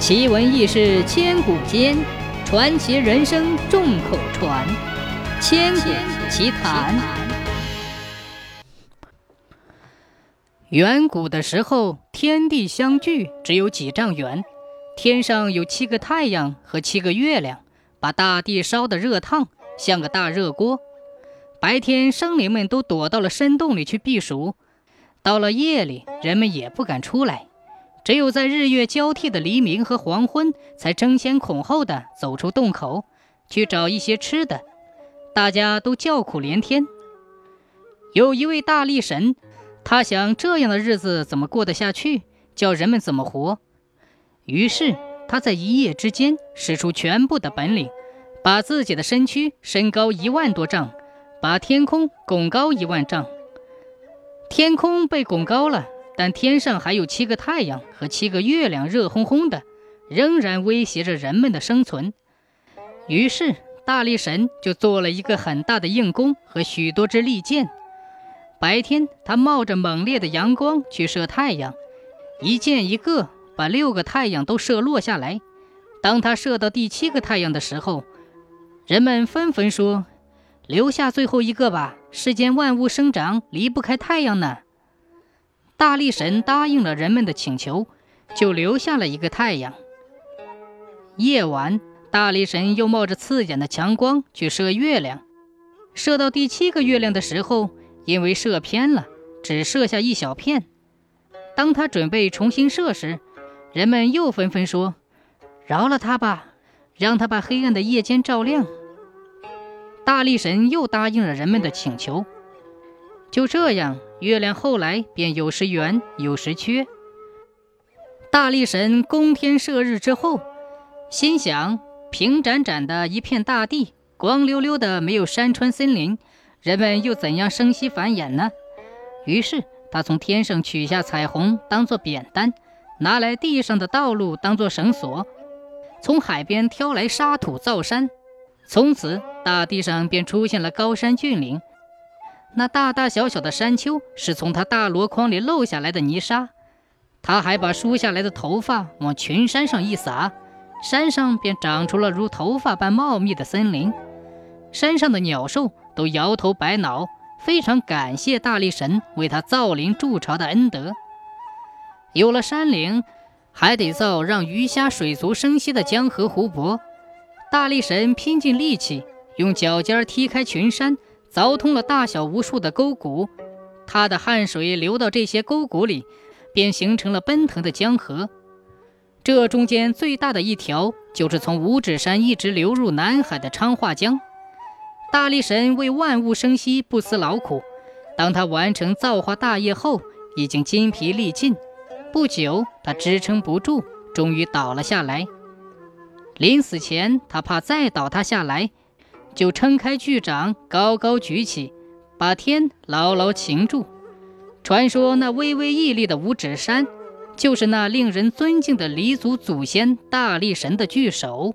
奇闻异事千古间，传奇人生众口传。千古奇谈。远古的时候，天地相距只有几丈远，天上有七个太阳和七个月亮，把大地烧得热烫，像个大热锅。白天，生灵们都躲到了深洞里去避暑；到了夜里，人们也不敢出来。只有在日月交替的黎明和黄昏，才争先恐后的走出洞口，去找一些吃的。大家都叫苦连天。有一位大力神，他想这样的日子怎么过得下去，叫人们怎么活？于是他在一夜之间使出全部的本领，把自己的身躯升高一万多丈，把天空拱高一万丈。天空被拱高了。但天上还有七个太阳和七个月亮，热烘烘的，仍然威胁着人们的生存。于是大力神就做了一个很大的硬弓和许多支利箭。白天，他冒着猛烈的阳光去射太阳，一箭一个，把六个太阳都射落下来。当他射到第七个太阳的时候，人们纷纷说：“留下最后一个吧，世间万物生长离不开太阳呢。”大力神答应了人们的请求，就留下了一个太阳。夜晚，大力神又冒着刺眼的强光去射月亮，射到第七个月亮的时候，因为射偏了，只射下一小片。当他准备重新射时，人们又纷纷说：“饶了他吧，让他把黑暗的夜间照亮。”大力神又答应了人们的请求。就这样。月亮后来便有时圆，有时缺。大力神攻天射日之后，心想：平展展的一片大地，光溜溜的，没有山川森林，人们又怎样生息繁衍呢？于是他从天上取下彩虹当做扁担，拿来地上的道路当做绳索，从海边挑来沙土造山。从此，大地上便出现了高山峻岭。那大大小小的山丘是从他大箩筐里漏下来的泥沙，他还把梳下来的头发往群山上一撒，山上便长出了如头发般茂密的森林。山上的鸟兽都摇头摆脑，非常感谢大力神为他造林筑巢的恩德。有了山岭，还得造让鱼虾水族生息的江河湖泊。大力神拼尽力气，用脚尖踢开群山。凿通了大小无数的沟谷，他的汗水流到这些沟谷里，便形成了奔腾的江河。这中间最大的一条，就是从五指山一直流入南海的昌化江。大力神为万物生息不辞劳苦，当他完成造化大业后，已经筋疲力尽。不久，他支撑不住，终于倒了下来。临死前，他怕再倒塌下来。就撑开巨掌，高高举起，把天牢牢擒住。传说那巍巍屹立的五指山，就是那令人尊敬的黎族祖先大力神的巨手。